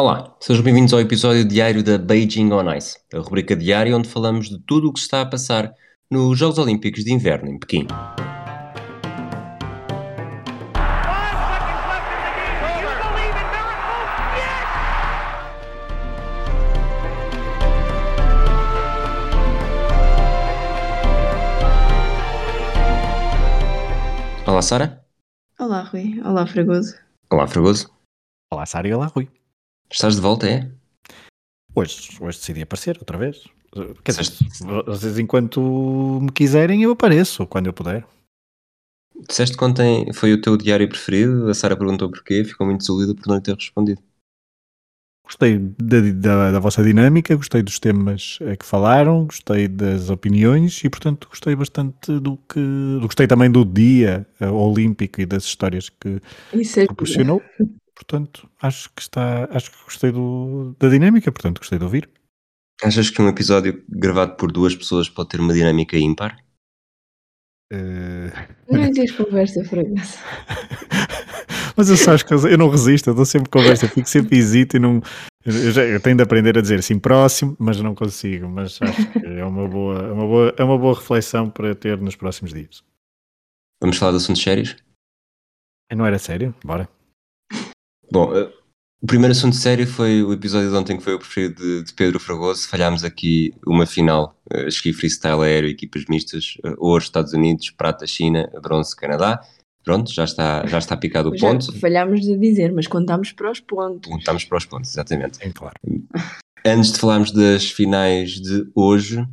Olá, sejam bem-vindos ao episódio diário da Beijing on Ice, a rubrica diária onde falamos de tudo o que está a passar nos Jogos Olímpicos de Inverno em Pequim. Olá, Sara. Olá, Rui. Olá, Fragoso. Olá, Fragoso. Olá, Sara e olá, Rui. Estás de volta, é? Hoje, hoje decidi aparecer outra vez. Quer dizer, vocês enquanto me quiserem eu apareço, quando eu puder. Disseste que ontem foi o teu diário preferido, a Sara perguntou porquê, ficou muito desolida por não lhe ter respondido. Gostei da, da, da, vossa dinâmica, gostei dos temas que falaram, gostei das opiniões e, portanto, gostei bastante do que. Gostei também do dia uh, olímpico e das histórias que Isso é proporcionou. Portanto, acho que está. Acho que gostei do, da dinâmica, portanto, gostei de ouvir. Achas que um episódio gravado por duas pessoas pode ter uma dinâmica ímpar? Uh... Não existe conversa, Fragoso. Mas eu só acho que eu não resisto, eu dou sempre conversa, eu fico sempre hesito e não. Eu, já, eu tenho de aprender a dizer assim próximo, mas não consigo. Mas acho que é uma boa, é uma boa, é uma boa reflexão para ter nos próximos dias. Vamos falar de assuntos sérios? Não era sério? Bora. Bom, uh, o primeiro assunto sério foi o episódio de ontem que foi o preferido de, de Pedro Fragoso. Falhámos aqui uma final, uh, esqui freestyle aéreo, equipas mistas, uh, ouro Estados Unidos, prata China, bronze Canadá. Pronto, já está, já está picado o Já ponto. falhámos de dizer, mas contámos para os pontos. Estamos para os pontos, exatamente. É claro. Antes de falarmos das finais de hoje,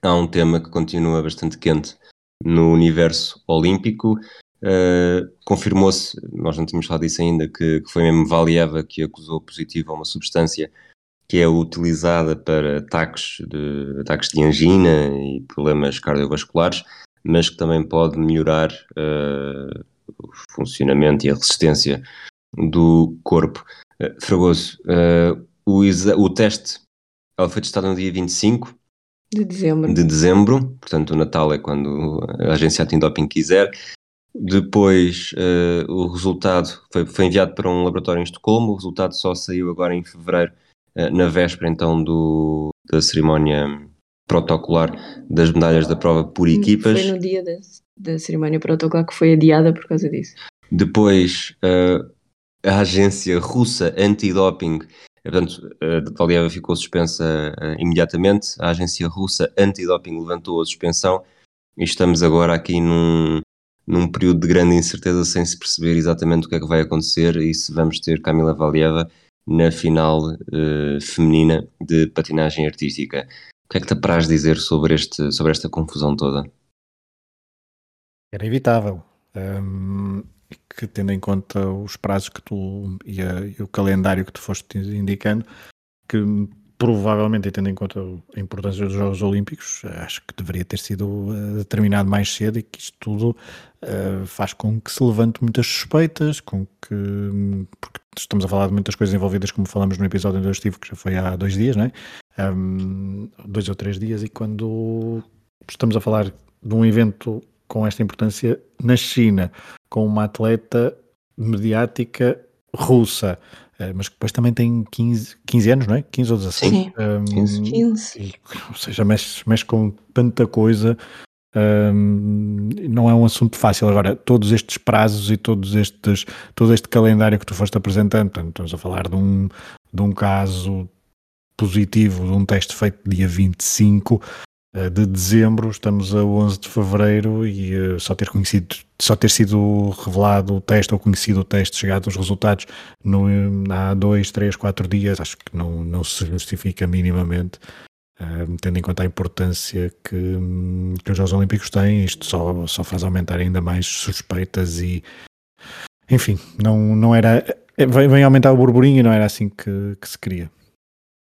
há um tema que continua bastante quente no universo olímpico. Uh, Confirmou-se, nós não tínhamos falado disso ainda, que, que, foi mesmo Valieva que acusou positivo a uma substância que é utilizada para ataques de, ataques de angina e problemas cardiovasculares, mas que também pode melhorar uh, o funcionamento e a resistência do corpo. Uh, Fragoso, o, o teste ela foi testada no dia 25 de dezembro. de dezembro, portanto o Natal é quando a agência antidoping quiser. Depois uh, o resultado foi, foi, enviado para um laboratório em Estocolmo, o resultado só saiu agora em fevereiro, uh, na véspera então do, da cerimónia protocolar das medalhas da prova por equipas. Foi no dia da, da cerimónia protocolar que foi adiada por causa disso. Depois uh, a agência russa antidoping, portanto, a Valieva ficou suspensa imediatamente, a agência russa antidoping levantou a suspensão e estamos agora aqui num, num período de grande incerteza sem se perceber exatamente o que é que vai acontecer e se vamos ter Camila Valieva na final uh, feminina de patinagem artística. O que é que te apraz dizer sobre, este, sobre esta confusão toda? Era evitável. Um, que tendo em conta os prazos que tu e, a, e o calendário que tu foste indicando, que provavelmente, tendo em conta a importância dos Jogos Olímpicos, acho que deveria ter sido uh, determinado mais cedo e que isto tudo uh, faz com que se levante muitas suspeitas, com que. Porque estamos a falar de muitas coisas envolvidas, como falamos no episódio onde eu estive, que já foi há dois dias, não é? Um, dois ou três dias, e quando estamos a falar de um evento com esta importância na China, com uma atleta mediática russa, mas que depois também tem 15, 15 anos, não é? 15 ou 16. Sim, um, 15. 15. E, ou seja, mexe, mexe com tanta coisa. Um, não é um assunto fácil. Agora, todos estes prazos e todos estes, todo este calendário que tu foste apresentando, portanto, estamos a falar de um, de um caso positivo, de um teste feito dia 25 uh, de dezembro, estamos a 11 de fevereiro e uh, só ter conhecido só ter sido revelado o teste ou conhecido o teste, chegado os resultados no, há dois, três, quatro dias, acho que não, não se justifica minimamente, uh, tendo em conta a importância que, que os Jogos Olímpicos têm, isto só, só faz aumentar ainda mais suspeitas e, enfim, não, não era, vem, vem aumentar o burburinho e não era assim que, que se queria.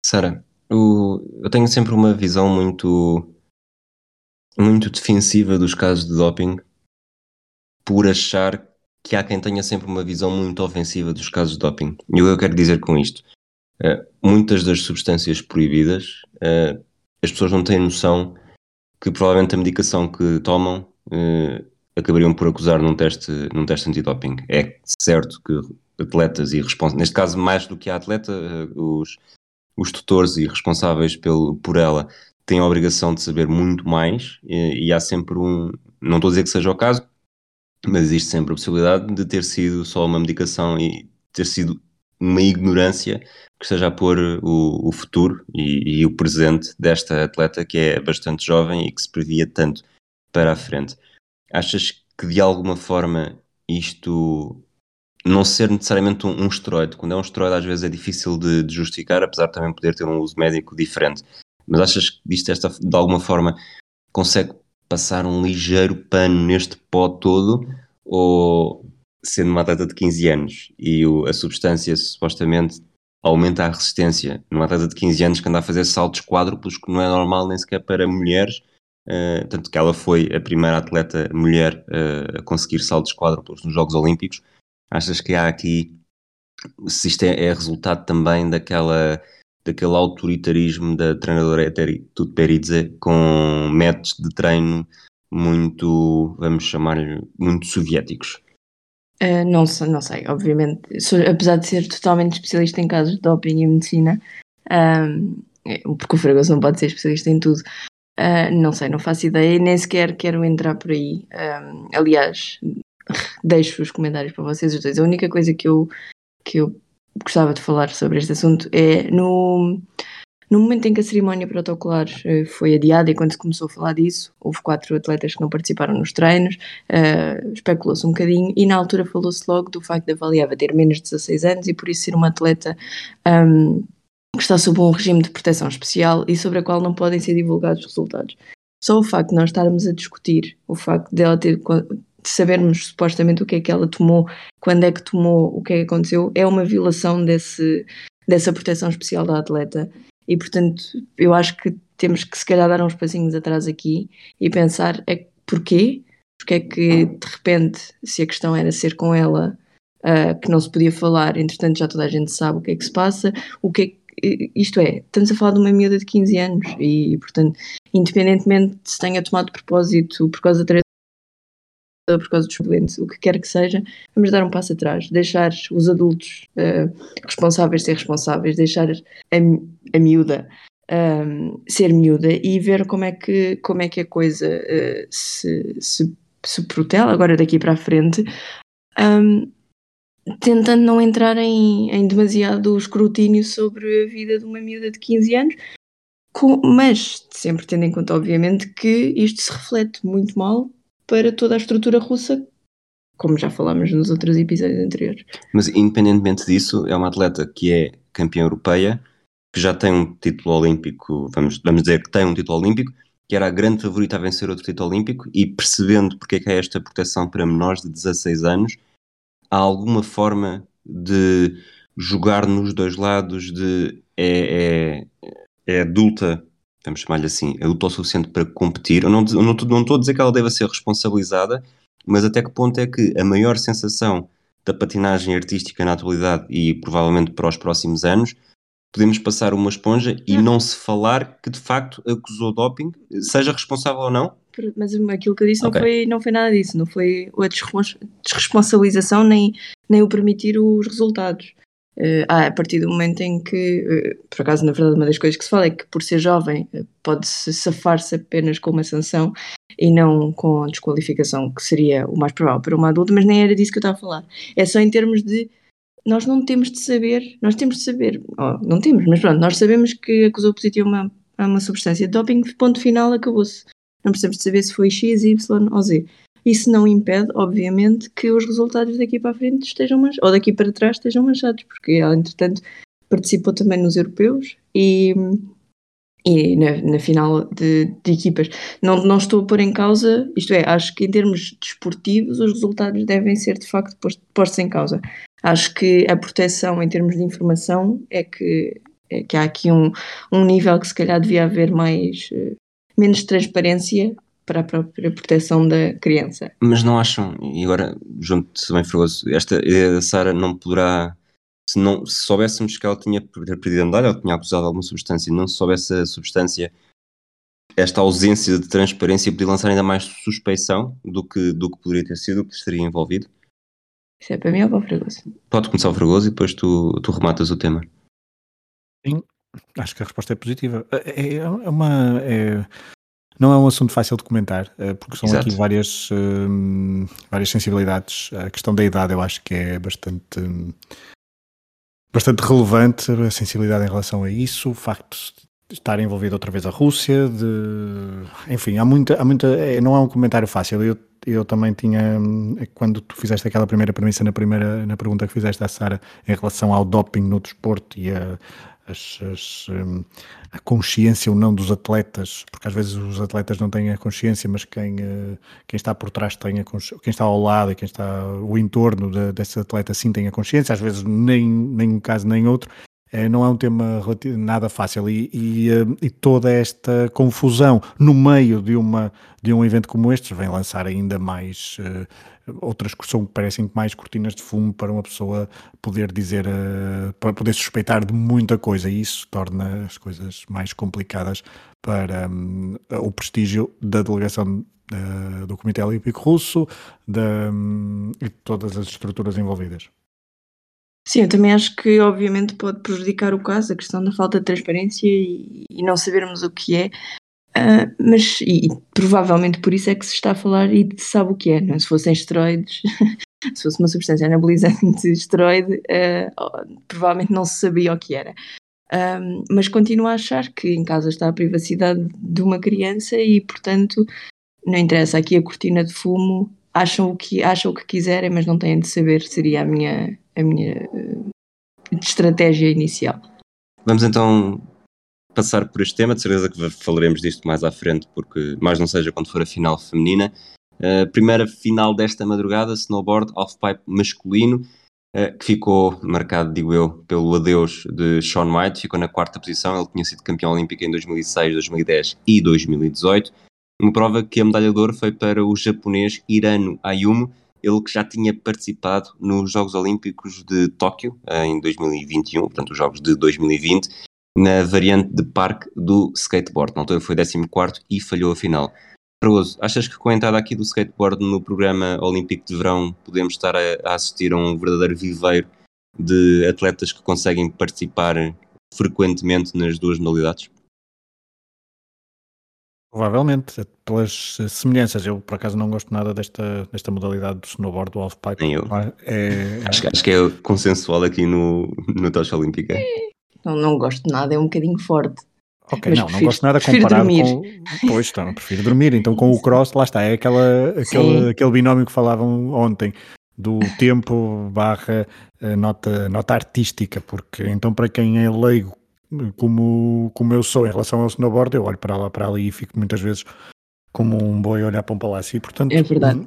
Sara, eu tenho sempre uma visão muito muito defensiva dos casos de doping por achar que há quem tenha sempre uma visão muito ofensiva dos casos de doping. E o que eu quero dizer com isto? Uh, muitas das substâncias proibidas, uh, as pessoas não têm noção que provavelmente a medicação que tomam uh, acabariam por acusar num teste, num teste antidoping. É certo que atletas e responsáveis, neste caso mais do que a atleta, os, os tutores e responsáveis pelo, por ela têm a obrigação de saber muito mais e, e há sempre um, não estou a dizer que seja o caso, mas existe sempre a possibilidade de ter sido só uma medicação e ter sido uma ignorância que esteja a pôr o, o futuro e, e, o presente desta atleta que é bastante jovem e que se previa tanto para a frente. Achas que de alguma forma isto não ser necessariamente um, um esteroide, quando é um esteroide às vezes é difícil de, de, justificar, apesar de também poder ter um uso médico diferente, mas achas que isto esta, de alguma forma consegue passar um ligeiro pano neste pó todo? Ou sendo uma atleta de 15 anos e o, a substância supostamente aumenta a resistência numa atleta de 15 anos que anda a fazer saltos quádruplos que não é normal nem sequer para mulheres uh, tanto que ela foi a primeira atleta mulher uh, a conseguir saltos quádruplos nos Jogos Olímpicos achas que há aqui se isto é, é resultado também daquela daquele autoritarismo da treinadora Eteri Tutberidze com métodos de treino muito, vamos chamar-lhe, muito soviéticos. Uh, não, não sei, obviamente. Sou, apesar de ser totalmente especialista em casos de doping e medicina, um, porque o Fragoso não pode ser especialista em tudo, uh, não sei, não faço ideia nem sequer quero entrar por aí. Um, aliás, deixo os comentários para vocês os dois. A única coisa que eu, que eu gostava de falar sobre este assunto é no no momento em que a cerimónia protocolar uh, foi adiada e quando se começou a falar disso, houve quatro atletas que não participaram nos treinos, uh, especulou-se um bocadinho e na altura falou-se logo do facto de a Valiava ter menos de 16 anos e por isso ser uma atleta um, que está sob um regime de proteção especial e sobre a qual não podem ser divulgados resultados. Só o facto de nós estarmos a discutir, o facto dela ter de sabermos supostamente o que é que ela tomou, quando é que tomou, o que é que aconteceu, é uma violação desse, dessa proteção especial da atleta e portanto, eu acho que temos que se calhar dar uns passinhos atrás aqui e pensar é porquê? Porque é que de repente, se a questão era ser com ela, uh, que não se podia falar, entretanto já toda a gente sabe o que é que se passa, o que é que isto é, estamos a falar de uma miúda de 15 anos e, portanto, independentemente de se tenha tomado de propósito por causa da por causa dos doentes, o que quer que seja, vamos dar um passo atrás, deixar os adultos uh, responsáveis ser responsáveis, deixar a, a miúda um, ser miúda e ver como é que, como é que a coisa uh, se, se, se protela agora daqui para a frente, um, tentando não entrar em, em demasiado escrutínio sobre a vida de uma miúda de 15 anos, com, mas sempre tendo em conta, obviamente, que isto se reflete muito mal para toda a estrutura russa, como já falámos nos outros episódios anteriores. Mas independentemente disso, é uma atleta que é campeã europeia, que já tem um título olímpico, vamos, vamos dizer que tem um título olímpico, que era a grande favorita a vencer outro título olímpico, e percebendo porque é que há esta proteção para menores de 16 anos, há alguma forma de jogar nos dois lados, de é, é, é adulta vamos chamar-lhe assim, adulta o suficiente para competir. Eu não, não, não estou a dizer que ela deva ser responsabilizada, mas até que ponto é que a maior sensação da patinagem artística na atualidade e provavelmente para os próximos anos podemos passar uma esponja e não se falar que de facto acusou doping, seja responsável ou não? Mas aquilo que eu disse okay. não, foi, não foi nada disso, não foi a desresponsabilização nem, nem o permitir os resultados. Uh, a partir do momento em que, uh, por acaso, na verdade, uma das coisas que se fala é que, por ser jovem, uh, pode-se safar-se apenas com uma sanção e não com a desqualificação, que seria o mais provável para uma adulta, mas nem era disso que eu estava a falar. É só em termos de. Nós não temos de saber, nós temos de saber, oh, não temos, mas pronto, nós sabemos que acusou positivo uma, uma substância de doping, ponto final, acabou-se. Não precisamos de saber se foi X, Y ou Z. Isso não impede, obviamente, que os resultados daqui para a frente estejam manchados, ou daqui para trás estejam manchados, porque ela, entretanto, participou também nos europeus e, e na, na final de, de, equipas. Não, não estou a pôr em causa, isto é, acho que em termos desportivos os resultados devem ser de facto postos em causa. Acho que a proteção em termos de informação é que, é que há aqui um, um nível que se calhar devia haver mais, eh, menos transparência para a própria proteção da criança. Mas não acham, e agora junto-se bem Fregoso, esta ideia da Sara não poderá, se, não, se soubéssemos que ela tinha perdido a medalha ou tinha acusado alguma substância e não se soubesse a substância, esta ausência de transparência podia lançar ainda mais suspeição do que, do que poderia ter sido, o que estaria envolvido? Isso é para mim ou para o Fragoso? Pode começar o Fragoso e depois tu, tu rematas o tema. Sim, acho que a resposta é positiva. É, é uma. É, não é um assunto fácil de comentar, eh, porque são Exato. aqui várias, hum, várias sensibilidades. A questão da idade eu acho que é bastante. Hum, bastante relevante a sensibilidade em relação a isso, o facto de estar envolvido outra vez a Rússia, de enfim, há muita, há muita é, não é um comentário fácil. Eu, eu também tinha, quando tu fizeste aquela primeira premissa na primeira na pergunta que fizeste à Sara em relação ao doping no desporto e a, as, as, um, a consciência ou não dos atletas, porque às vezes os atletas não têm a consciência, mas quem, uh, quem está por trás tem a quem está ao lado e quem está o entorno de, desse atleta sim tem a consciência, às vezes nem, nem um caso nem outro. É, não é um tema nada fácil e, e, eh, e, toda esta confusão no meio de, uma, de um evento como este vem lançar ainda mais uh, outras que são, parecem mais cortinas de fumo para uma pessoa poder dizer, uh, para poder suspeitar de muita coisa, e isso torna as coisas mais complicadas para um, o prestígio da delegação uh, do Comitê Olímpico Russo um, e de todas as estruturas envolvidas. Sim, eu também acho que obviamente pode prejudicar o caso, a questão da falta de transparência e, e não sabermos o que é, Uh, mas e, provavelmente por isso é que se está a falar e sabe o que é, não é? Se fossem esteroides, se fosse uma substância anabolizante de esteroide, uh, provavelmente não se sabia o que era. Um, mas continuo a achar que em casa está a privacidade de uma criança e, portanto, não interessa aqui a cortina de fumo, acham o que, acham o que quiserem, mas não têm de saber, seria a minha, a minha uh, estratégia inicial. Vamos então passar por este tema, de certeza que falaremos disto mais à frente, porque mais não seja quando for a final feminina. Uh, primeira final desta madrugada, snowboard halfpipe masculino, uh, que ficou marcado, digo eu, pelo adeus de Sean White, ficou na quarta posição, ele tinha sido campeão olímpico em 2006, 2010 e 2018. Uma prova que a medalha de ouro foi para o japonês Hirano Ayumu, ele que já tinha participado nos Jogos Olímpicos de Tóquio em 2021, portanto os Jogos de 2020, na variante de parque do skateboard. Na altura foi 14 e falhou a final. Fragoso, achas que com a entrada aqui do skateboard no programa olímpico de verão podemos estar a, a assistir a um verdadeiro viveiro de atletas que conseguem participar frequentemente nas duas modalidades? Provavelmente, pelas semelhanças. Eu, por acaso, não gosto nada desta, desta modalidade do snowboard, do halfpipe. Nem eu. É, acho, acho, que é consensual aqui no, no Tocha Olímpica. Não, não gosto de nada, é um bocadinho forte. Ok, Mas não, prefiro, não gosto nada comparado dormir. com. Pois, então, prefiro dormir. Então, com o cross, lá está, é aquela, aquele, aquele binómio que falavam ontem do tempo barra eh, nota, nota artística, porque então, para quem é leigo, como, como eu sou em relação ao snowboard, eu olho para lá para ali e fico muitas vezes como um boi a olhar para um palácio. E, portanto, é verdade.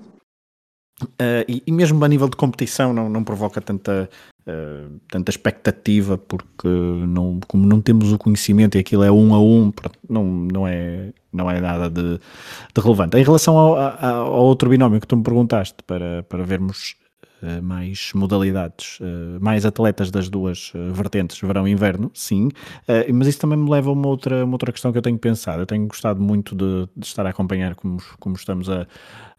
Uh, e, e, mesmo a nível de competição não, não provoca tanta, uh, tanta expectativa porque não, como não temos o conhecimento e aquilo é um a um não, não, é, não é nada de, de relevante. Em relação ao, ao, outro binómio que tu me perguntaste para, para vermos uh, mais modalidades, mais atletas das duas vertentes, verão e inverno, sim, mas isso também me leva a uma outra, uma outra questão que eu tenho pensado. Eu tenho gostado muito de, de estar a acompanhar como, como estamos a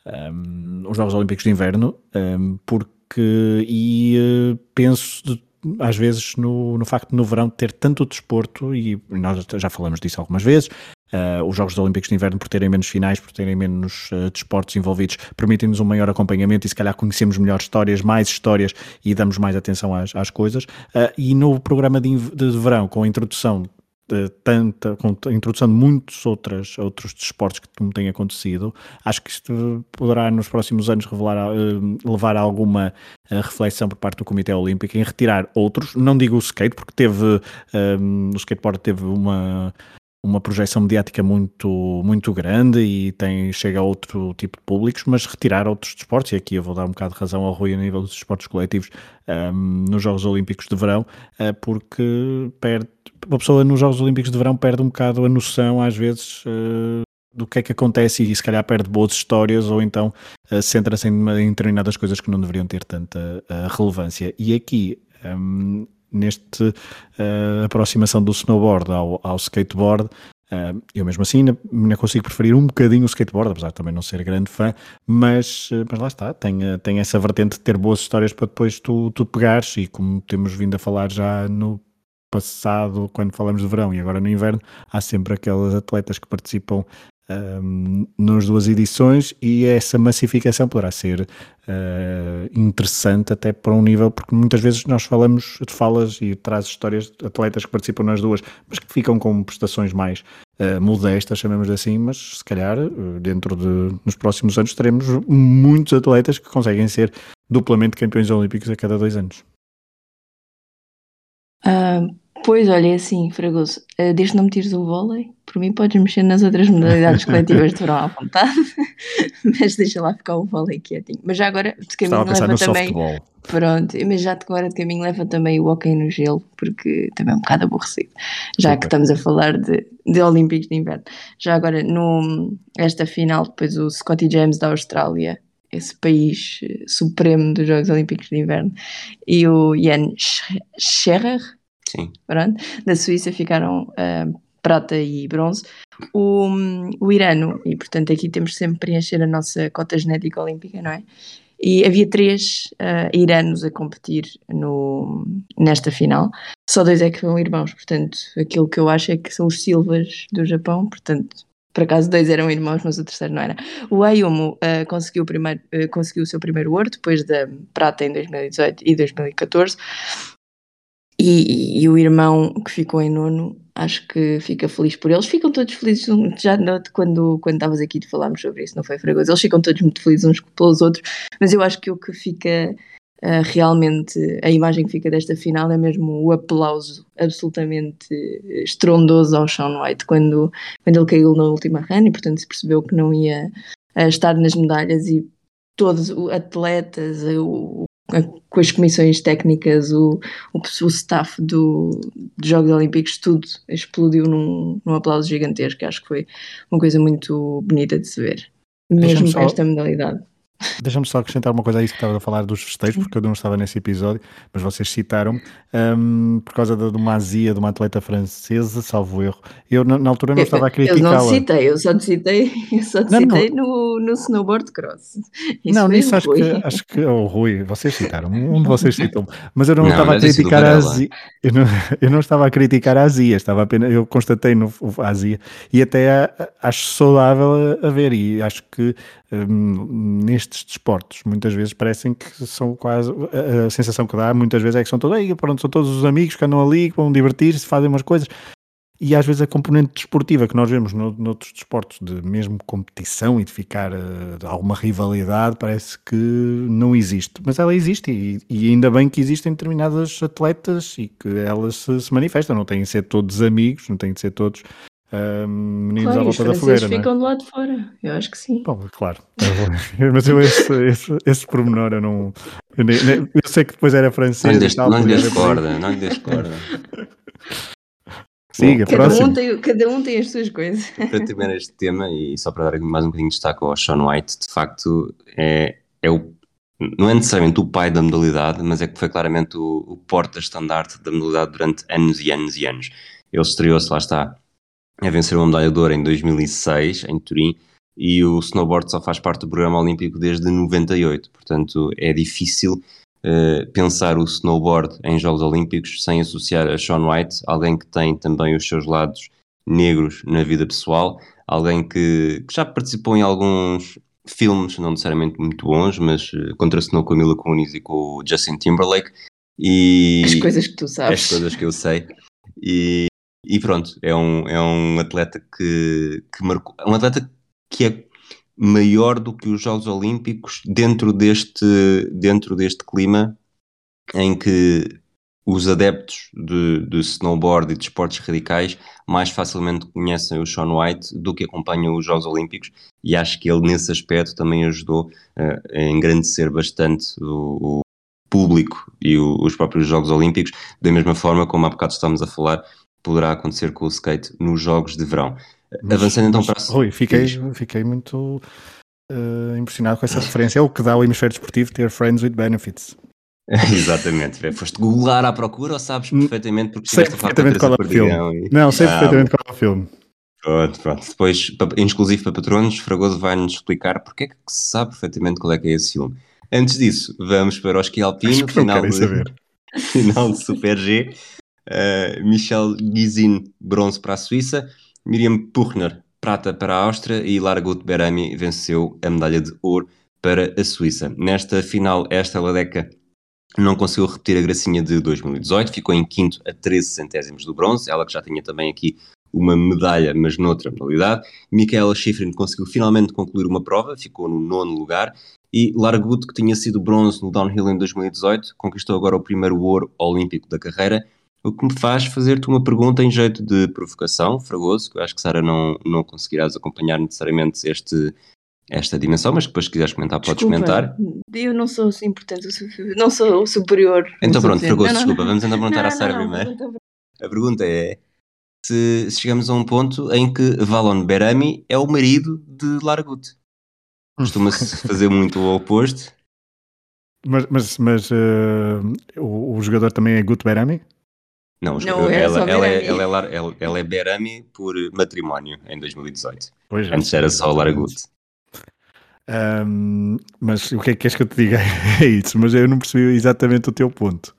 um, os Jogos Olímpicos de Inverno, um, porque e uh, penso de, às vezes no, no facto de no verão ter tanto desporto, e nós já falamos disso algumas vezes, uh, os Jogos Olímpicos de Inverno por terem menos finais, por terem menos uh, desportos envolvidos, permitem-nos um maior acompanhamento e se calhar conhecemos melhor histórias, mais histórias e damos mais atenção às, às coisas. Uh, e no programa de, de verão, com a introdução tanta, introdução de muitos outras, outros desportos que como tem acontecido, acho que isto poderá nos próximos anos revelar, uh, levar a alguma uh, reflexão por parte do Comitê Olímpico em retirar outros, não digo o skate, porque teve, um, o skateboard teve uma, uma projeção mediática muito, muito grande e tem, chega a outro tipo de públicos, mas retirar outros desportos, e aqui eu vou dar um bocado de razão ao Rui a nível dos desportos coletivos um, nos Jogos Olímpicos de Verão, uh, porque perde, uma pessoa nos Jogos Olímpicos de Verão perde um bocado a noção, às vezes, uh, do que é que acontece e se calhar perde boas histórias ou então uh, centra-se em, em determinadas coisas que não deveriam ter tanta relevância. E aqui um, neste uh, aproximação do snowboard ao, ao skateboard, Uh, eu mesmo assim ainda, consigo preferir um bocadinho o skateboard, apesar de também não ser grande fã, mas, uh, mas lá está, tem, tem essa vertente de ter boas histórias para depois tu, tu pegares. E como temos vindo a falar já no passado, quando falamos de verão e agora no inverno, há sempre aquelas atletas que participam um, nas duas edições e essa massificação poderá ser uh, interessante até para um nível, porque muitas vezes nós falamos, de falas e traz histórias de atletas que participam nas duas, mas que ficam com prestações mais uh, modestas, chamemos assim, mas se calhar dentro de, nos próximos anos teremos muitos atletas que conseguem ser duplamente campeões olímpicos a cada dois anos. Uh, Pois, olha, é assim, Fragoso, uh, desde não me tires o vôlei, por mim podes mexer nas outras modalidades coletivas de verão à vontade, mas deixa lá ficar o vôlei quietinho. Mas já agora de caminho leva também. Softball. Pronto, mas já agora de caminho leva também o hockey no gelo, porque também é um bocado aborrecido, já Super. que estamos a falar de, de Olímpicos de Inverno. Já agora, no, esta final, depois o Scotty James da Austrália, esse país eh, supremo dos Jogos Olímpicos de Inverno, e o Jan Scherer Sim. Pronto. Da Suíça ficaram uh, prata e bronze. O, o Irano, e portanto aqui temos sempre preencher a nossa cota genética olímpica, não é? E havia três uh, iranos a competir no, nesta final. Só dois é que são irmãos, portanto, aquilo que eu acho é que são os Silvas do Japão, portanto, por acaso dois eram irmãos, mas o terceiro não era. O Ayumu uh, conseguiu, o primeiro, uh, conseguiu o seu primeiro ouro depois da prata em 2018 e 2014. E, e, o irmão que ficou em nono, acho que fica feliz por eles. Ficam todos felizes, já quando, quando estavas aqui e falámos sobre isso, não foi Fragoso? Eles ficam todos muito felizes uns pelos outros, mas eu acho que o que fica uh, realmente, a imagem que fica desta final é mesmo o aplauso absolutamente estrondoso ao Sean White quando, quando ele caiu na última run e, portanto, se percebeu que não ia uh, estar nas medalhas e todos os atletas, o, com as comissões técnicas, o, o, o staff do, dos Jogos Olímpicos, tudo explodiu num, num aplauso gigantesco. Acho que foi uma coisa muito bonita de se ver, mesmo para esta modalidade. Deixa-me só acrescentar uma coisa a isso que estava a falar dos festejos, porque eu não estava nesse episódio, mas vocês citaram um, por causa de, uma azia de uma atleta francesa, salvo erro. Eu na, na altura não estava a criticá-la. Eu não citei, eu só te citei, eu só te não, citei não. No, no snowboard cross. Isso não, nisso acho que, acho que, oh Rui, vocês citaram, um de vocês citou mas eu não, não estava a criticar a azia, eu não, eu não estava a criticar a azia, estava apenas, eu constatei no, a azia e até a, acho saudável a ver e acho que um, nestes desportos. Muitas vezes parecem que são quase. A, a, sensação que dá muitas vezes é que são todos, aí, pronto, são todos os amigos que andam ali, que vão divertir-se, fazem umas coisas. E às vezes a componente desportiva que nós vemos no, noutros desportos, de mesmo competição e de ficar uh, de alguma rivalidade, parece que não existe. Mas ela existe e, e, ainda bem que existem determinadas atletas e que elas se, se manifestam. Não têm de ser todos amigos, não têm de ser todos meninos claro, à volta da fogueira. ficam não é? do lado de fora, eu acho que sim. Bom, claro, mas eu esse, esse, esse pormenor eu não. Eu, nem, eu sei que depois era francês. Não lhe des corda, não lhe des corda. Siga, cada, um tem, cada um tem as suas coisas. Para terminar este tema, e só para dar mais um bocadinho de destaque ao Sean White, de facto é, é o não é necessariamente o pai da modalidade, mas é que foi claramente o, o porta-estandarte da modalidade durante anos e anos e anos. Ele estreou-se, lá está, a vencer uma medalha de ouro em 2006, em Turim, e o snowboard só faz parte do programa olímpico desde 98, portanto é difícil uh, pensar o snowboard em Jogos Olímpicos sem associar a Sean White, alguém que tem também os seus lados negros na vida pessoal, alguém que, que já participou em alguns filmes, não necessariamente muito bons, mas uh, contracenou com a Mila Kunis e com o Justin Timberlake. E as coisas que tu sabes. As coisas que eu sei. E, e pronto, é um, é um atleta que, que marcou. É um atleta que é maior do que os Jogos Olímpicos dentro deste, dentro deste clima em que os adeptos de, de snowboard e de esportes radicais mais facilmente conhecem o Sean White do que acompanham os Jogos Olímpicos e acho que ele nesse aspecto também ajudou uh, a engrandecer bastante o, o público e o, os próprios Jogos Olímpicos, da mesma forma como há bocado estamos a falar poderá acontecer com o skate nos jogos de verão. Mas, Avançando então mas, para. Rui, fiquei, fiquei muito uh, impressionado com essa referência. É o que dá o hemisfério desportivo ter friends with benefits. Exatamente, foste googlar à procura ou sabes perfeitamente porque sei perfeitamente qual é o filme? E... Não, sei ah, perfeitamente qual é o filme. Pronto, pronto. Depois, em exclusivo para patronos, Fragoso vai-nos explicar porque é que se sabe perfeitamente qual é que é esse filme. Antes disso, vamos para o esqui Acho alpino, final de, final de Super G. Uh, Michel Gizin, bronze para a Suíça. Miriam Puchner, prata para a Áustria. E Largut Berami venceu a medalha de ouro para a Suíça. Nesta final, esta Ladeca não conseguiu repetir a gracinha de 2018, ficou em quinto a 13 centésimos do bronze, ela que já tinha também aqui uma medalha, mas noutra modalidade. Michaela Schifrin conseguiu finalmente concluir uma prova, ficou no nono lugar, e Largut, que tinha sido bronze no downhill em 2018, conquistou agora o primeiro ouro olímpico da carreira, o que me faz fazer-te uma pergunta em jeito de provocação, Fragoso, que eu acho que Sara não, não conseguirás acompanhar necessariamente este, esta dimensão, mas depois se quiseres comentar podes Desculpa, comentar. Eu não sou assim importante, o su- não sou o superior. Então pronto. Fragoso, Não, não, desculpa, não. vamos então perguntar Não, à Sara não, primeiro. A pergunta é se se chegamos a um ponto em que Valon Berami é o marido de Largut. Costuma-se fazer muito o oposto. Mas, mas, mas eh, o, o jogador também é Gut Berami? Não, Não, é ela, ela, é, Berami. ela, é, Lar- ela- ela é Berami por matrimónio em 2018. Pois Antes era só Largut. Ahm, mas o que é que queres que eu te diga? É isso, mas eu não percebi exatamente o teu ponto.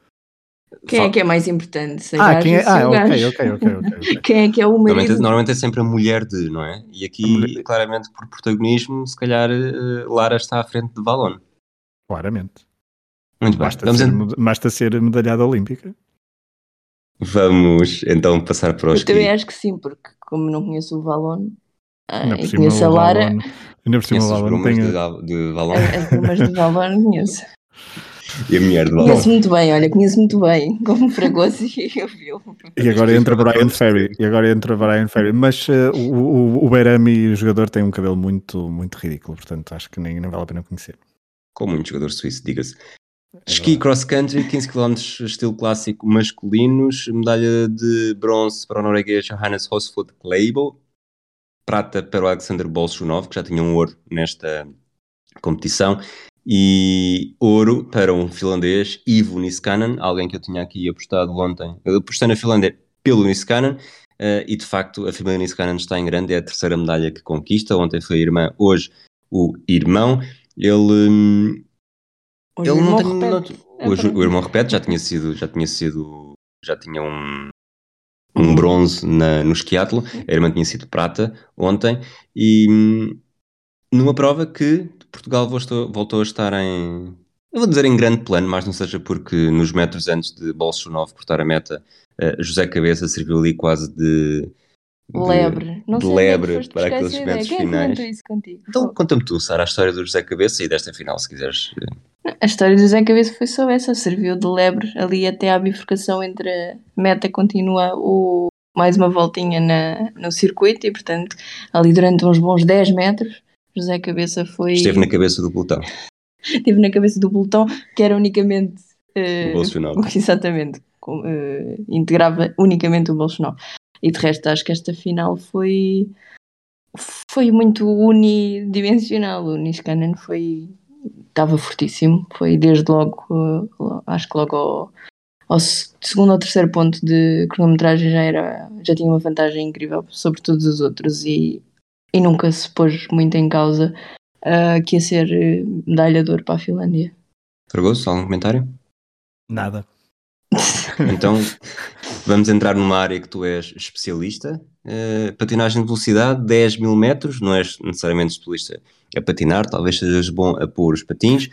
Quem é que é mais importante? Ah, quem é? Ah, o ok, gajo? ok, ok, ok. ok. Quem é que é o Normalmente, marido? normalmente é sempre a mulher de, não é? E aqui, claramente, por protagonismo, se calhar eh, Lara está à frente de Valon. Claramente. Muito bem. Basta Vamos, ser, med- basta ser medalhada olímpica. Vamos então passar para os Eu também que acho que sim, porque como não conheço o Valon ah, Ainda por e cima a Lara, Ainda por cima o Valon tem. de, Val- de Valon as as brumas de Valon conheço. e a mulher de Valon. Conheço muito bem, olha, conheço muito bem, como Fragoso e eu vi. E agora entra Brian Ferry. E agora entra Brian Ferry. Mas eh, o, o, Berami, o jogador, tem um cabelo muito, muito ridículo. Portanto, acho que nem, nem vale a pena conhecer. com muito jogador suíço, diga-se. Ski cross country, 15 km estilo clássico masculinos, medalha de bronze para o norueguês Johannes Hosford Kleibo, prata para o Alexander Bolshunov, que já tinha um ouro nesta competição, e ouro para um finlandês, Ivo Niskanen, alguém que eu tinha aqui apostado ontem. Eu apostei na Finlândia pelo Niskanen, eh, e de facto a família Niskanen está em grande, é a terceira medalha que conquista. Ontem foi a irmã, hoje o irmão. Ele, hum, Hoje ele não tem. não- É hoje o irmão repete, já tinha sido, já tinha sido, já tinha um, um bronze na, no esquiatlo, a irmã tinha sido prata ontem, e hum, numa prova que Portugal voltou, voltou a estar em, eu vou dizer em grande plano, mas não seja porque nos metros antes de Bolsonaro cortar a meta, eh, José Cabeça serviu ali quase de, de- Lebre. Não de é lebre para aqueles metros Quem é finais. isso contigo? Então conta-me tu, Sara, a história do José Cabeça e desta final, se quiseres. A história do Zé Cabeça foi só essa, serviu de lebre ali até à bifurcação entre a meta continua o, mais uma voltinha na, no circuito e portanto ali durante uns bons 10 metros José Cabeça foi Esteve na cabeça do pelotão, esteve na cabeça do pelotão que era unicamente eh, o Bolsonaro. exatamente eh, integrava unicamente o Bolsonaro. E de resto acho que esta final foi foi muito unidimensional. O Niskanen foi estava fortíssimo foi desde logo eh, acho que logo ao, ao se- segundo ou terceiro ponto de cronometragem já era já tinha uma vantagem incrível sobre todos os outros e, e nunca se pôs muito em causa ah, que ia ser eh, medalha de ouro para a Finlândia Fragoso, algum comentário? Nada. Então, vamos entrar numa área que tu és especialista. Eh, patinagem de velocidade, 10 mil metros. Não és necessariamente especialista a patinar, talvez sejas bom a pôr os patins,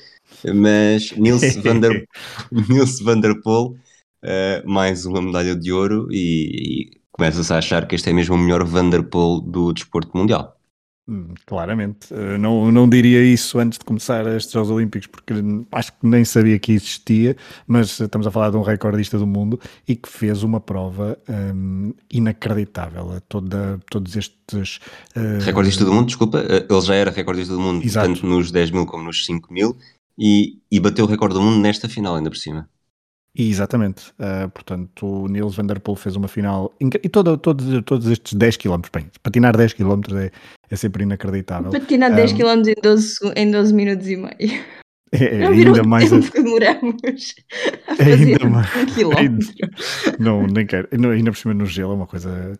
mas Nils van der, Nils van der Poel, eh, mais uma medalha de ouro e, e começa-se a achar que este é mesmo o melhor Van der Poel do desporto mundial. Hum, Claramente. Eh, Não, não diria isso antes de começar estes Jogos Olímpicos, porque acho que nem sabia que existia, mas estamos a falar de um recordista do mundo e que fez uma prova hum, inacreditável a toda, todos estes. eh, Recordista do mundo, desculpa, eh, ele já era recordista do mundo, Exato. tanto nos 10 mil como nos 5 mil, e, e bateu o recorde do mundo nesta final, ainda por cima. E Exatamente. Uh, portanto, o Nils van der Poel fez uma final. E todo, todos, todos estes 10 km, bem, patinar 10 km é, é sempre inacreditável. Patinar 10 Um, km em 12, segu- em 12 minutos e meio. É, é ainda mais. a- tempo que demoramos a Ainda fazer mais- um quilómetro? Não, nem quero. Não, Ainda por cima no gelo é uma coisa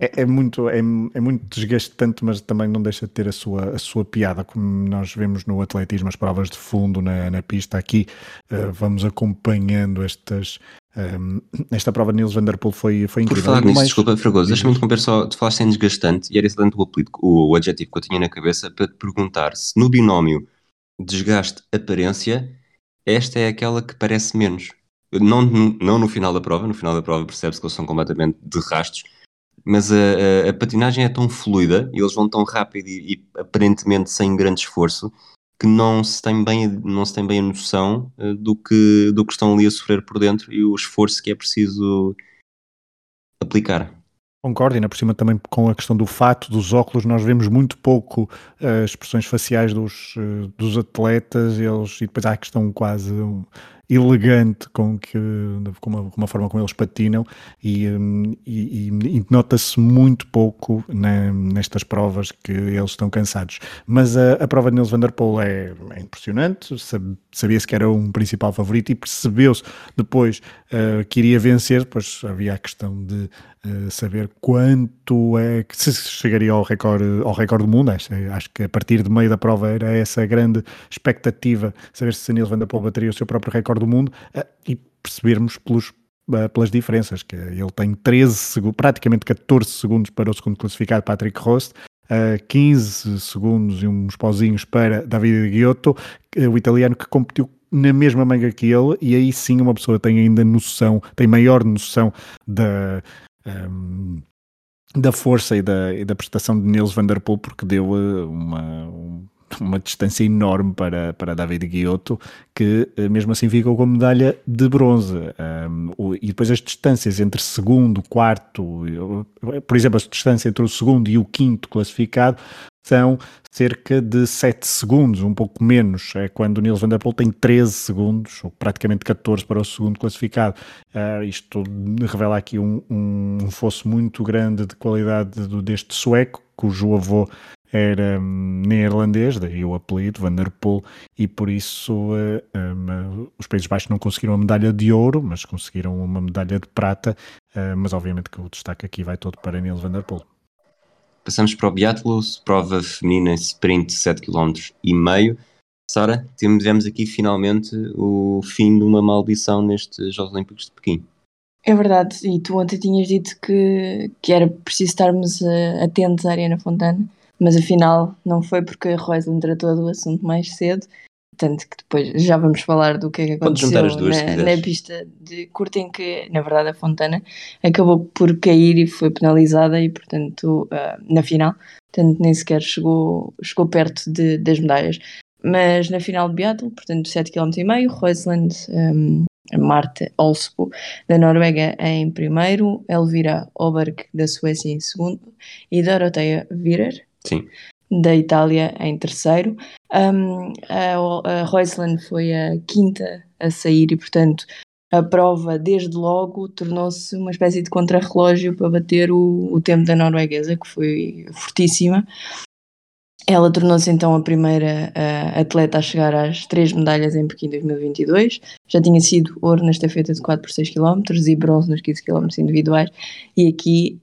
é, é, muito, é, é muito desgastante, mas também não deixa de ter a sua, a sua piada, como nós vemos no atletismo, as provas de fundo na, na pista. Aqui uh, vamos acompanhando estas. Um, ehm, esta prova de Nils Vanderpool foi, foi incrível. Por falar nisso, mais... desculpa, Fragoso, deixa-me interromper só, tu falaste em desgastante e era excelente o, o, o adjetivo que eu tinha na cabeça para te perguntar se no binómio desgaste-aparência, esta é aquela que parece menos. Não, não no final da prova, no final da prova percebe-se que eles são completamente de rastros, mas a, a, a, patinagem é tão fluida e eles vão tão rápido e, e, aparentemente sem grande esforço que não se tem bem, não se tem bem a noção uh, do, que, do que estão ali a sofrer por dentro e o esforço que é preciso aplicar. Concordo, e na por cima também com a questão do fato, dos óculos, nós vemos muito pouco uh, expressões faciais dos, uh, dos atletas, eles, e depois há a questão quase elegante com, que, com, uma, uma forma como eles patinam e, hum, e, e nota-se muito pouco nestas provas que eles estão cansados. Mas a, a prova de Nils van der Poel é, é impressionante, sabia-se que era um principal favorito e percebeu-se depois uh, que iria vencer, pois havia a questão de uh, saber quanto é que se chegaria ao recorde, ao recorde do mundo, acho, acho que a partir do meio da prova era essa grande expectativa, saber se Nils van der Poel bateria o seu próprio recorde do mundo uh, e percebermos pelos, uh, pelas diferenças, que ele tem 13 segundos, praticamente 14 segundos para o segundo classificado Patrick Rost, uh, 15 segundos e uns pauzinhos para Davide Ghiotto, o italiano que competiu na mesma manga que ele, e aí sim uma pessoa tem ainda noção, tem maior noção da, um, da força e da, e da prestação de Nils van der Poel, porque deu uma, uma distância enorme para, para David Guiotto, que eh, mesmo assim ficou com medalha de bronze. Um, e depois as distâncias entre segundo, quarto, por exemplo, a distância entre o segundo e o quinto classificado são cerca de 7 segundos, um pouco menos, é quando o Nils van der Poel tem 13 segundos, ou praticamente 14 para o segundo classificado. Uh, isto revela aqui um, um, fosso muito grande de qualidade do, deste sueco, cujo avô era um, neerlandês, daí o apelido, Van der Poel, e por isso uh, um, os Países Baixos não conseguiram a medalha de ouro, mas conseguiram uma medalha de prata, uh, mas obviamente que o destaque aqui vai todo para Nils Van der Poel. Passamos para o biatlo, prova feminina em sprint 7 km e meio. Sara, tivemos aqui finalmente o fim de uma maldição nestes Jogos Olímpicos de Pequim. É verdade, e tu ontem tinhas dito que, que era preciso estarmos uh, atentos à Ariana Fontana mas afinal não foi porque a Roisland tratou do assunto mais cedo, tanto que depois já vamos falar do que é que aconteceu duas, na, na, pista de curta em que, na verdade, a Fontana acabou por cair e foi penalizada e, portanto, uh, na final, portanto, nem sequer chegou, chegou perto de, das medalhas. Mas na final de Beatle, portanto, 7 km Roisland, um, Marta Olsbo da Noruega em primeiro, Elvira Oberg da Suécia em segundo e Doroteia Virer Sim. da Itália em terceiro. Um, a, a foi a quinta a sair e, portanto, a prova, desde logo, tornou-se uma espécie de contrarrelógio para bater o, o tempo da norueguesa, que foi fortíssima. Ela tornou-se então a primeira uh, atleta a chegar às três medalhas em Pequim 2022. Já tinha sido ouro na estafeta de 4 por 6 km e bronze nos 15 km individuais. E aqui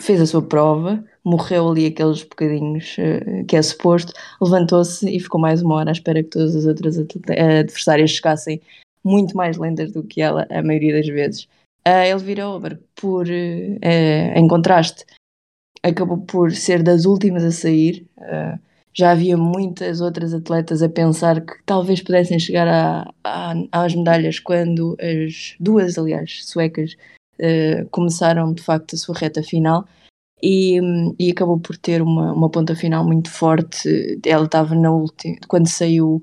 fez a sua prova, morreu ali aqueles bocadinhos uh, que é suposto, levantou-se e ficou mais uma hora à espera que todas as outras adversárias chegassem muito mais lentas do que ela, a maioria das vezes. Uh, Elvira Ober, por, em contraste, acabou por ser das últimas a sair. Já havia muitas outras atletas a pensar que talvez pudessem chegar a, a, às medalhas quando as duas, aliás, suecas começaram de facto a sua reta final e, e acabou por ter uma, uma ponta final muito forte. Ela estava na última, quando saiu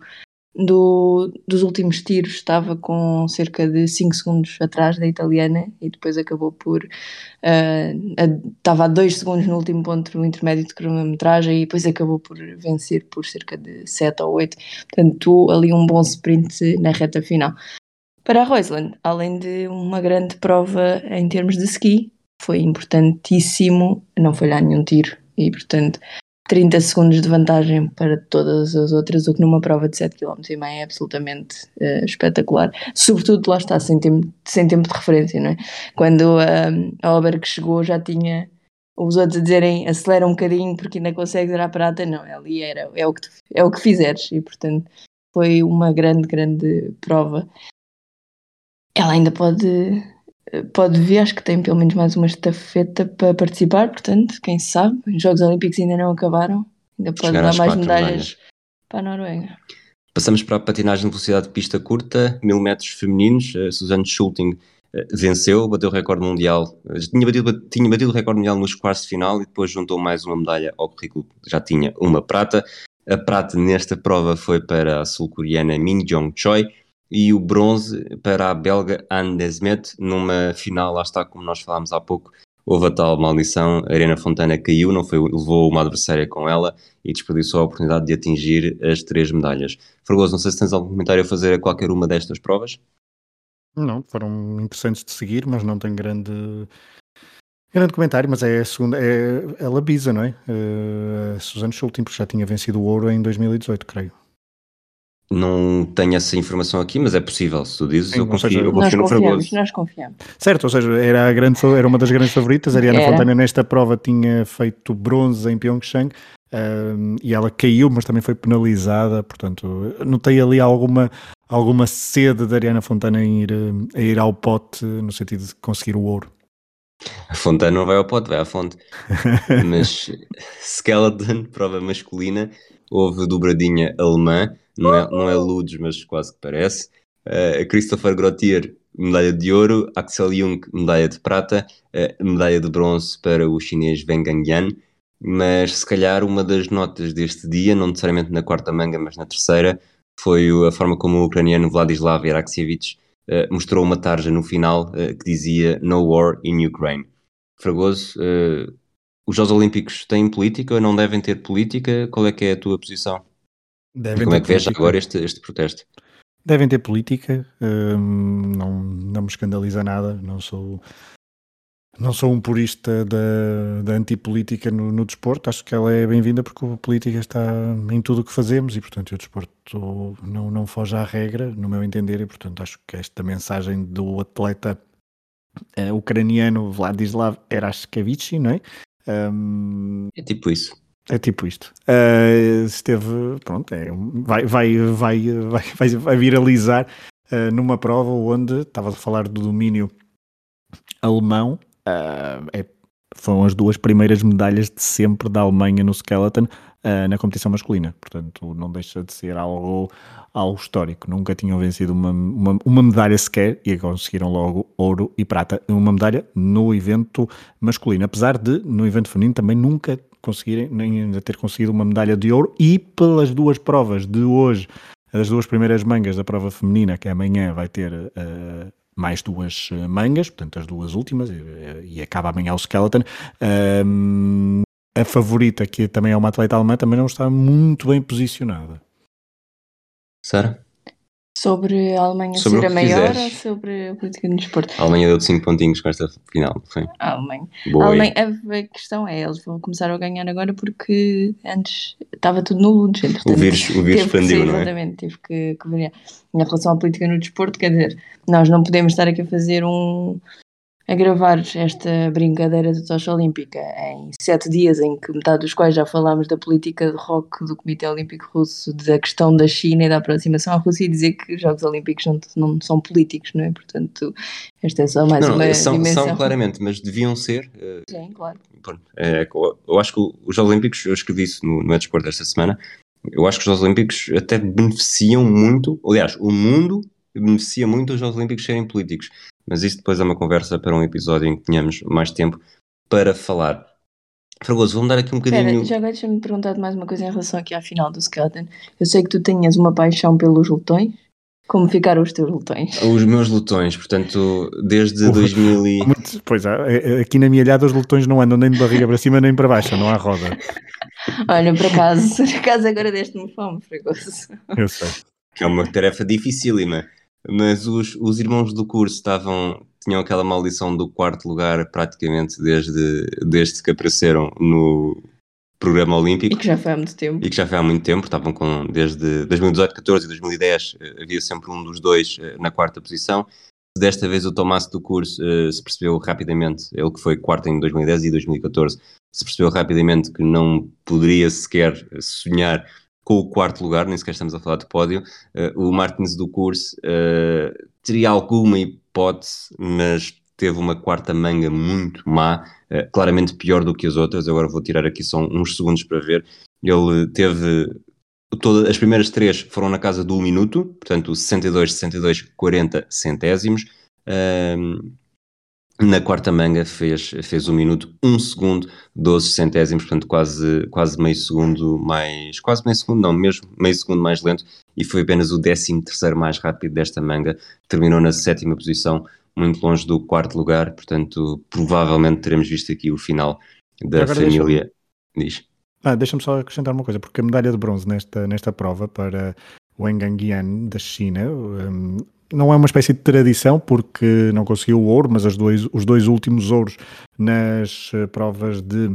do, dos últimos tiros, estava com cerca de 5 segundos atrás da italiana e depois acabou por. Uh, a, estava a 2 segundos no último ponto do intermédio de cronometragem e depois acabou por vencer por cerca de 7 ou 8. Portanto, ali um bom sprint na reta final. Para a Roisland, além de uma grande prova em termos de ski, foi importantíssimo não falhar nenhum tiro e, portanto, 30 segundos de vantagem para todas as outras, o que numa prova de 7 km e meio é absolutamente uh, espetacular. Sobretudo lá está, sem tempo, sem tempo de referência, não é? Quando uh, a Oberg chegou já tinha os outros a dizerem acelera um bocadinho porque ainda consegues ir à prata, não, ali era, é o que, tu, é o que fizeres e portanto foi uma grande, grande prova. Ela ainda pode, pode vir, acho que tem pelo menos mais uma estafeta para participar, portanto, quem sabe, os Jogos Olímpicos ainda não acabaram, ainda pode Chegar dar mais medalhas, para a Noruega. Passamos para a patinagem de velocidade de pista curta, 1000 metros femininos. A Suzanne Schulting eh, venceu, bateu o recorde mundial. Eh, Tinha batido, tinha batido o recorde mundial nos quartos de final e depois juntou mais uma medalha ao currículo. Já tinha uma prata. A prata nesta prova foi para a sul-coreana Min Jong Choi e o bronze para a belga Anne Desmet numa final, lá está, como nós falámos há pouco, houve a tal maldição, a Arena Fontana caiu, não foi, levou uma adversária com ela e desperdiçou a oportunidade de atingir as três medalhas. Fragoso, não sei se tens algum comentário a fazer a qualquer uma destas provas? Não, foram interessantes de seguir, mas não tem grande, grande comentário. Mas é a segunda, é a Labisa, não é? Uh, a Suzanne Schulting, porque já tinha vencido o ouro em 2018, creio. Não tenho essa informação aqui, mas é possível. Se tu dizes, Sim, eu confio, seja, eu Nós confio no confiamos, Fragoso. nós confiamos. Certo, ou seja, era, a grande, era uma das grandes favoritas. A Ariana Era. Fontana nesta prova tinha feito bronze em Pyeongchang um, e ela caiu, mas também foi penalizada. Portanto, notei ali alguma, alguma sede da Ariana Fontana em ir, a ir ao pote no sentido de conseguir o ouro. A Fontana não vai ao pote, vai à fonte. Mas Skeleton, prova masculina, houve dobradinha alemã, não é, não é Ludes, mas quase que parece. Uh, Christopher Grottier, medalha de ouro. Axel Jung, medalha de prata. Uh, medalha de bronze para o chinês Wang Gangyan. Mas se calhar uma das notas deste dia, não necessariamente na quarta manga, mas na terceira, foi a forma como o ucraniano Vladislav Iraksevich uh, mostrou uma tarja no final que dizia No War in Ukraine. Fragoso, os Jogos Olímpicos têm política ou não devem ter política? Qual é que é a tua posição? Devem E como é que vês política. agora este, este protesto? Devem ter política, hum, não, não me escandaliza nada, não sou, não sou um purista da, da antipolítica no, no desporto, acho que ela é bem-vinda porque a política está em tudo o que fazemos e, portanto, o desporto não, não foge à regra, no meu entender, e, portanto, acho que esta mensagem do atleta eh, ucraniano Vladislav Erashkevich, não é? Hum, É tipo isso. é tipo isto. Uh, esteve, pronto, é, um- vai, vai, vai, vai, vai, vai viralizar uh, numa prova onde estava a falar do domínio alemão. uh, é- foram as duas primeiras medalhas de sempre da Alemanha no skeleton uh, na competição masculina. Portanto, não deixa de ser algo, algo histórico. Nunca tinham vencido uma, uma, uma medalha sequer e conseguiram logo ouro e prata. Uma medalha no evento masculino. Apesar de, no evento feminino, também nunca conseguirem, nem ainda ter conseguido uma medalha de ouro e pelas duas provas de hoje, as duas primeiras mangas da prova feminina, que amanhã vai ter eh, mais duas eh, mangas, portanto as duas últimas, e, acaba amanhã o skeleton. Ahm, a favorita, que também é uma atleta alemã, também não está muito bem posicionada. Sara? Sobre a Alemanha Sobre ser a maior quiseres. ou sobre a política no desporto? A Alemanha deu de 5 pontinhos com esta final, foi? A Alemanha. Boa. A. Alemanha, a questão é, eles vão começar a ganhar agora porque antes estava tudo no Ludes. O vírus, o vírus expandiu, não é? Exatamente, tive que, que variar. Em relação à política no desporto, quer dizer, nós não podemos estar aqui a fazer um. A gravar esta brincadeira da tocha olímpica em sete dias, em que metade dos quais já falámos da política de rock do Comitê Olímpico Russo, da questão da China e da aproximação à Rússia, e dizer que os Jogos Olímpicos não, não são políticos, não é? Portanto, esta é só mais Não, uma não, são, dimensão. são claramente, mas deviam ser. eh, Sim, claro. é, eu acho que os Jogos Olímpicos, eu escrevi isso no, no Desporto esta semana, eu acho que os Jogos Olímpicos até beneficiam muito, aliás, o mundo beneficia muito os Jogos Olímpicos serem políticos, mas isso depois é uma conversa para um episódio em que tenhamos mais tempo para falar. Fragoso, vamos dar aqui um bocadinho. já agora deixa-me perguntar mais uma coisa em relação aqui à final do Skeleton. Eu sei que tu tinhas uma paixão pelos lutões. Como ficaram os teus lutões? Os meus lutões, portanto, desde O- 2000 e... Muito- pois é, aqui na minha olhada os lutões não andam nem de barriga para cima nem para baixo, não há roda. Olha, por acaso, por acaso agora deste-me fome, fregoso. Eu sei. que é uma tarefa dificílima, mas os, os irmãos do curso estavam, tinham aquela maldição do quarto lugar praticamente desde, desde que apareceram no programa E olímpico que já foi há muito tempo. e que já foi há muito tempo, estavam com desde 2018, 14 e 2010 eh, havia sempre um dos dois eh, na quarta posição Desta vez o Tomás do curso uh, se percebeu rapidamente, ele que foi quarto em 2010 e 2014, se percebeu rapidamente que não poderia sequer sonhar com o quarto lugar, nem sequer estamos a falar de pódio. Uh, o Martins do curso uh, teria alguma hipótese, mas teve uma quarta manga muito má, uh, claramente pior do que as outras. Agora vou tirar aqui só uns segundos para ver. Ele teve. Todas, as primeiras três foram na casa do 1 minuto, portanto 62, 62, 40 centésimos. Na quarta manga fez, fez um minuto, um segundo, 12 centésimos, portanto quase, quase meio segundo mais, quase meio segundo não, mesmo meio segundo mais lento e foi apenas o 13 terceiro mais rápido desta manga, terminou na sétima posição, muito longe do quarto lugar, portanto provavelmente teremos visto aqui o final da família. Deixa Diz. Ah, Deixa-me só acrescentar uma coisa, porque a medalha de bronze nesta, nesta prova para o Enganguian da China, um, não é uma espécie de tradição, porque não conseguiu o ouro, mas dois, os dois últimos ouros nas eh, provas de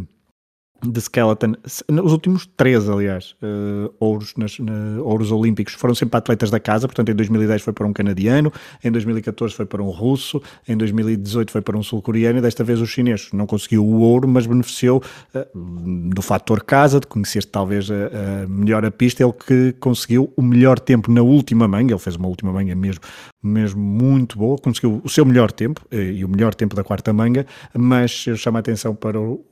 de Skeleton, os últimos três, aliás, uh, ouros, nas, na, ouros olímpicos foram sempre atletas da casa, portanto em 2010 foi para um canadiano, em 2014 foi para um russo, em 2018 foi para um sul-coreano e desta vez o chinês não conseguiu o ouro, mas beneficiou uh, do fator casa, de conhecer talvez a, a, melhor a pista, ele que conseguiu o melhor tempo na última manga, ele fez uma última manga mesmo, mesmo muito boa, conseguiu o seu melhor tempo eh, e o melhor tempo da quarta manga, mas eu chamo a atenção para o,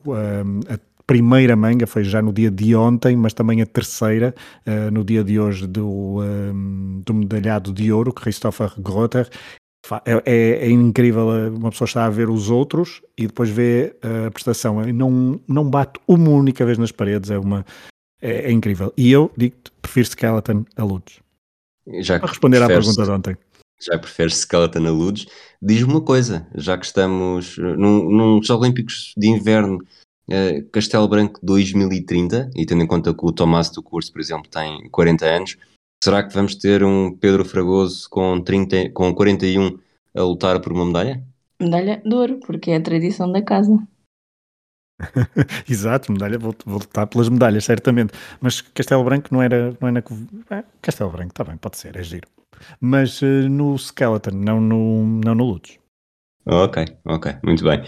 a primeira manga foi já no dia de ontem, mas também a terceira uh, no dia de hoje do, um, ehm, do medalhado de ouro, Christopher Grotter. É, é, é, incrível, eh, uma pessoa está a ver os outros e depois vê a prestação, não, não bate uma única vez nas paredes, é, uma, é, é incrível. E eu digo-te, prefiro Skeleton a Ludes. Já Para responder à pergunta de ontem. Já preferes Skeleton a Ludes? Diz-me uma coisa, já que estamos eh, num, num Jogos Olímpicos de Inverno uh, Castelo Branco 2030, e tendo em conta que o Tomás do curso, por exemplo, tem 40 anos, será que vamos ter um Pedro Fragoso com, 30, com 41 a lutar por uma medalha? Medalha de ouro, porque é a tradição da casa. Exato, medalha, vou, vou lutar pelas medalhas, certamente. Mas Castelo Branco não era. Não é na, é, Castelo Branco, está bem, pode ser, é giro. Mas uh, no Skeleton, não no, não no Lutz. Ok, ok, muito bem.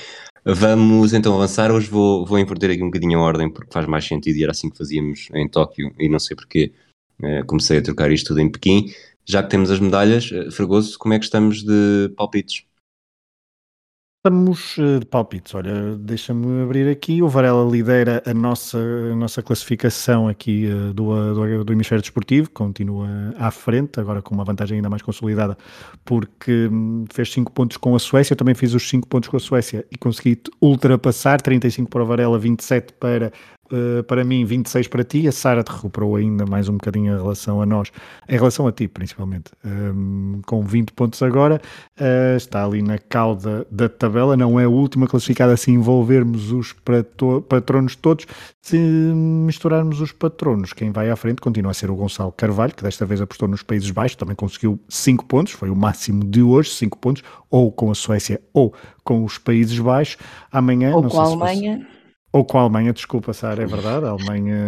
Vamos então avançar. Hoje vou, vou inverter aqui um bocadinho a ordem porque faz mais sentido e era assim que fazíamos em Tóquio e não sei porque eh, comecei a trocar isto tudo em Pequim. Já que temos as medalhas, eh, Fragoso, como é que estamos de palpites? Estamos eh, de palpites. Olha, deixa-me abrir aqui. O Varela lidera a nossa, a nossa classificação aqui uh, do, do, do, hemisfério desportivo, continua à frente, agora com uma vantagem ainda mais consolidada, porque um, fez 5 pontos com a Suécia. Eu também fiz os 5 pontos com a Suécia e consegui ultrapassar 35 para o Varela, 27 para Uh, para mim, 26 para ti. A Sara te recuperou ainda mais um bocadinho em relação a nós, em relação a ti, principalmente. Um, ehm, com 20 pontos agora, uh, está ali na cauda da tabela. Não é a última classificada se envolvermos os patronos todos. Se misturarmos os patronos, quem vai à frente continua a ser o Gonçalo Carvalho, que desta vez apostou nos Países Baixos, também conseguiu 5 pontos, foi o máximo de hoje, 5 pontos, ou com a Suécia ou com os Países Baixos. Amanhã, ou com a Alemanha. Fosse ou com a Alemanha, desculpa, Sara, é verdade. A Alemanha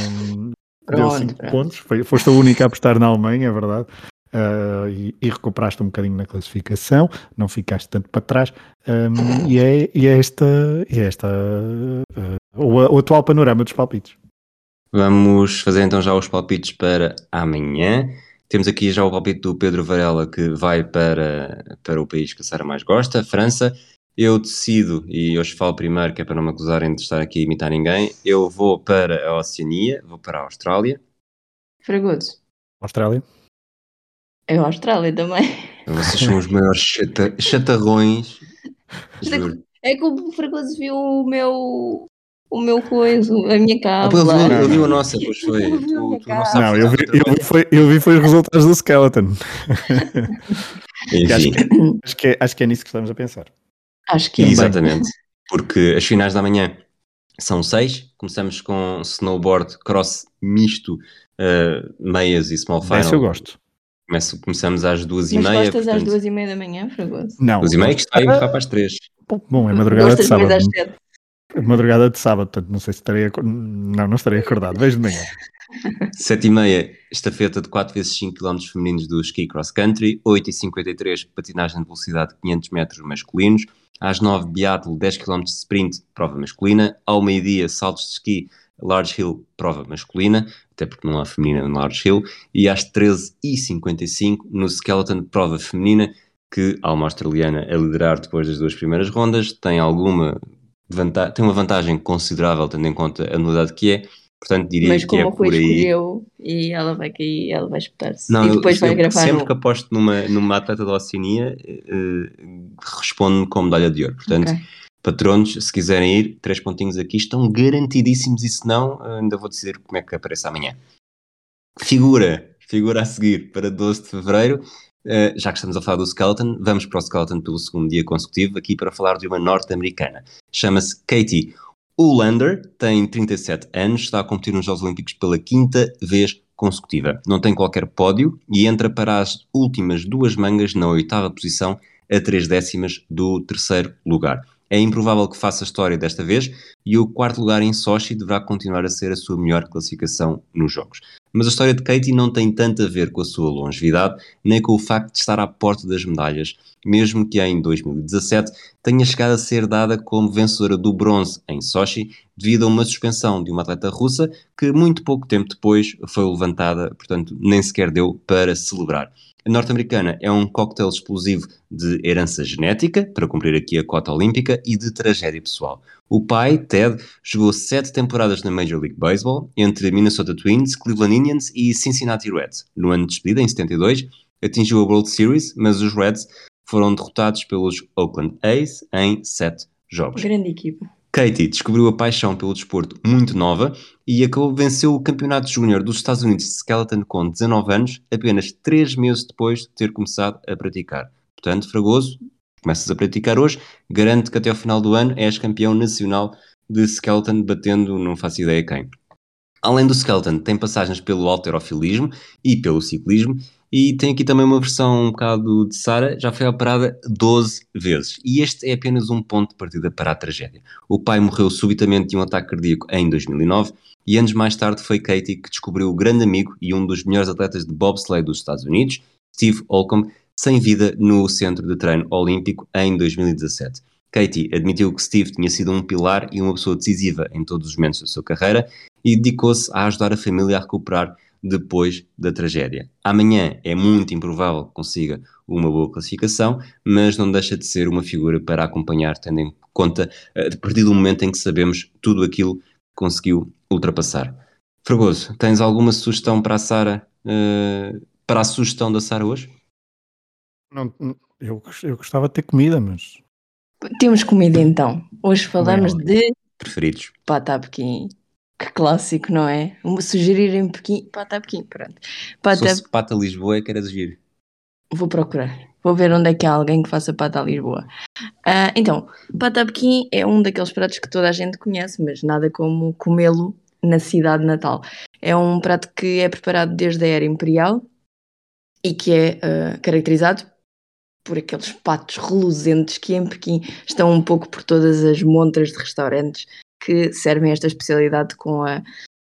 deu 5 pontos. Foi, foste a única a apostar na Alemanha, é verdade. Uh, e, e, recuperaste um bocadinho na classificação, não ficaste tanto para trás. Um, e, é, e é esta, e é esta uh, o, o atual panorama dos palpites. Vamos fazer então já os palpites para amanhã. Temos aqui já o palpite do Pedro Varela que vai para, para o país que a Sara mais gosta, França. Eu decido, e hoje falo primeiro, que é para não me acusarem de estar aqui a imitar ninguém, eu vou para a Oceania, vou para a Austrália. Fragoso. Austrália. É a Austrália também. Vocês são os maiores chata, chatarrões. Juro. É que o Fragoso viu o meu o meu coisa, a minha capa. Ah, eu, vi a nossa, pois foi. Tu, tu não, não eu, vi, eu, vi foi, eu vi foi os resultados do Skeleton. Acho, que, acho, que é, acho que é nisso que estamos a pensar. Acho que é. Exatamente. Porque as finais da manhã são seis. Começamos com snowboard, cross misto, uh, meias e small final. Esse eu gosto. Começo, começamos às duas Mas e meia. gostas portanto... às duas e meia da manhã, Fragoso? Não. Duas e meia que está aí para as três. Bom, é madrugada de sábado. É madrugada de sábado, portanto não sei se estarei Não, não estarei acordado. Vejo de manhã. 7 e meia, estafeta de 4 vezes 5 km femininos do ski cross country, 8 e 53 patinagem de velocidade 500 metros masculinos, às 9 biatlo 10 km de sprint, prova masculina, ao meio-dia saltos de ski large hill, prova masculina, até porque não há feminina no large hill, e às 13 e 55 no skeleton, prova feminina, que há uma australiana a liderar depois das duas primeiras rondas, tem alguma tem uma vantagem considerável tendo em conta a novidade que é, Portanto, diria Mas que é como o por Rui aí. escolheu e ela vai cair, ela vai espetar-se. E eu- depois vai eu- gravar sempre no... que aposto numa, numa atleta da Oceania, eh, respondo com medalha de ouro. Portanto, Ok. patronos, se quiserem ir, três pontinhos aqui estão garantidíssimos e se não, eh, ainda vou decidir como é que aparece amanhã. Figura, figura a seguir para 12 de Fevereiro. Eh, já que estamos a falar do Skeleton, vamos para o Skeleton pelo segundo dia consecutivo, aqui para falar de uma norte-americana. Chama-se Katie Ulander, tem 37 anos, está a competir nos Jogos Olímpicos pela quinta vez consecutiva. Não tem qualquer pódio e entra para as últimas duas mangas na oitava posição, a três décimas do terceiro lugar. É improvável que faça história desta vez e o quarto lugar em Sochi deverá continuar a ser a sua melhor classificação nos Jogos. Mas a história de Katie não tem tanto a ver com a sua longevidade, nem com o facto de estar à porta das medalhas, mesmo que em 2017 tenha chegado a ser dada como vencedora do bronze em Sochi, devido a uma suspensão de uma atleta russa que muito pouco tempo depois foi levantada, portanto nem sequer deu para celebrar. A norte-americana é um cocktail explosivo de herança genética, para cumprir aqui a cota olímpica, e de tragédia pessoal. O pai, Ted, jogou sete temporadas na Major League Baseball, entre Minnesota Twins, Cleveland Indians e Cincinnati Reds. No ano de despedida, em 72, atingiu a World Series, mas os Reds foram derrotados pelos Oakland A's em sete jogos. Grande equipa. Katie descobriu a paixão pelo desporto muito nova e acabou venceu o Campeonato Júnior dos Estados Unidos de Skeleton com 19 anos, apenas 3 meses depois de ter começado a praticar. Portanto, Fragoso, começas a praticar hoje, garante que até ao final do ano és campeão nacional de Skeleton, batendo não faço ideia quem. Além do Skeleton, tem passagens pelo alterofilismo e pelo ciclismo, e tem aqui também uma versão um bocado de Sara, já foi operada 12 vezes. E este é apenas um ponto de partida para a tragédia. O pai morreu subitamente de um ataque cardíaco em 2009 e anos mais tarde foi Katie que descobriu o grande amigo e um dos melhores atletas de bobsleigh dos Estados Unidos, Steve Holcomb, sem vida no centro de treino olímpico em 2017. Katie admitiu que Steve tinha sido um pilar e uma pessoa decisiva em todos os momentos da sua carreira e dedicou-se a ajudar a família a recuperar depois da tragédia. Amanhã é muito improvável que consiga uma boa classificação, mas não deixa de ser uma figura para acompanhar, tendo em conta eh, a partir do momento em que sabemos tudo aquilo que conseguiu ultrapassar. Fragoso, tens alguma sugestão para a Sara, eh, para a sugestão da Sara hoje? Não, eu, eu gostava de ter comida, mas Temos comida então. Hoje falamos Não. de Preferidos? pata a Pequim. Que clássico, não é? Um sugerir em Pequim, pata Pequim, pronto. Se Pata, fosse Pata Lisboa é que era de giro. vou procurar. Vou ver onde é que há alguém que faça pata a Lisboa. Ah, então, pata Pequim é um daqueles pratos que toda a gente conhece, mas nada como comê-lo na cidade natal. É um prato que é preparado desde a era imperial e que é ah, caracterizado por aqueles patos reluzentes que em Pequim estão um pouco por todas as montras de restaurantes que servem esta especialidade com a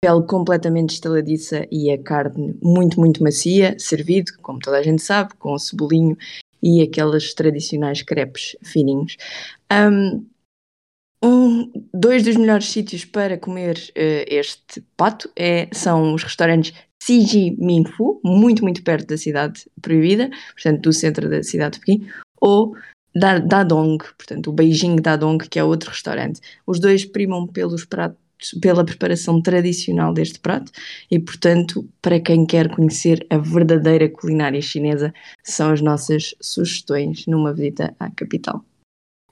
pele completamente estaladiça e a carne muito, muito macia, servido, como toda a gente sabe, com cebolinho e aqueles tradicionais crepes fininhos. Um, um- dois dos melhores sítios para comer eh, este pato é- são os restaurantes Siji Minfu, muito, muito perto da cidade proibida, portanto, do centro da cidade de Pequim, ou Da- Dadong, portanto, o Beijing Dadong, que é outro restaurante. Os dois primam pelos pratos, pela preparação tradicional deste prato e, portanto, para quem quer conhecer a verdadeira culinária chinesa, são as nossas sugestões numa visita à capital.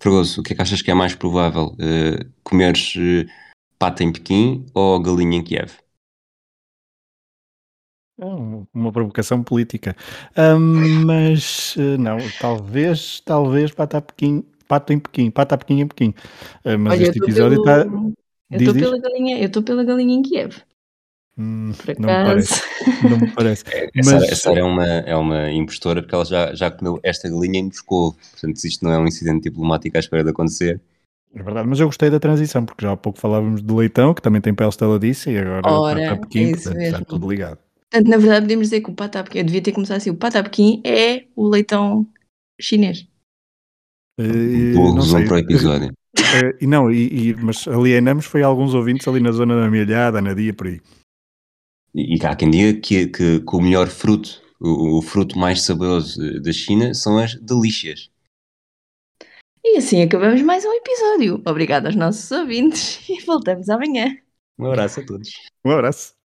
Fragoso, o que é que achas que é mais provável? eh, comeres eh, pata em Pequim ou galinha em Kiev? É um- uma provocação política. Ahm, mas eh, não, talvez, talvez pata Pequim, pato em Pequim, pata Pequim em Pequim. Ah, mas Olha, eu este episódio pelo- está. Eu estou pela galinha, eu estou pela galinha em Kiev, Hum, não me parece. Não me parece. A Sara, Mas- a Sara é, uma, é uma impostora porque ela já, já comeu esta galinha em Moscou. Portanto, se isto não é um incidente diplomático à espera de acontecer, É verdade, mas eu gostei da transição, porque já há pouco falávamos de leitão, que também tem pele estaladiça, e agora Ora, pata pequim, é portanto está tudo ligado. Portanto, na verdade, podemos dizer que o pata pequim, eu devia ter começado assim, o pata pequim é o leitão chinês. Eh, Boa para o episódio. E não, e, e- mas alienamos foi alguns ouvintes ali na zona da Amelhada, na Dia, por aí. E, e há quem diga que, que, que o melhor fruto, o, o fruto mais saboroso eh, da China são as delícias. E assim acabamos mais um episódio. Obrigado aos nossos ouvintes e voltamos amanhã. Um abraço a todos. Um abraço.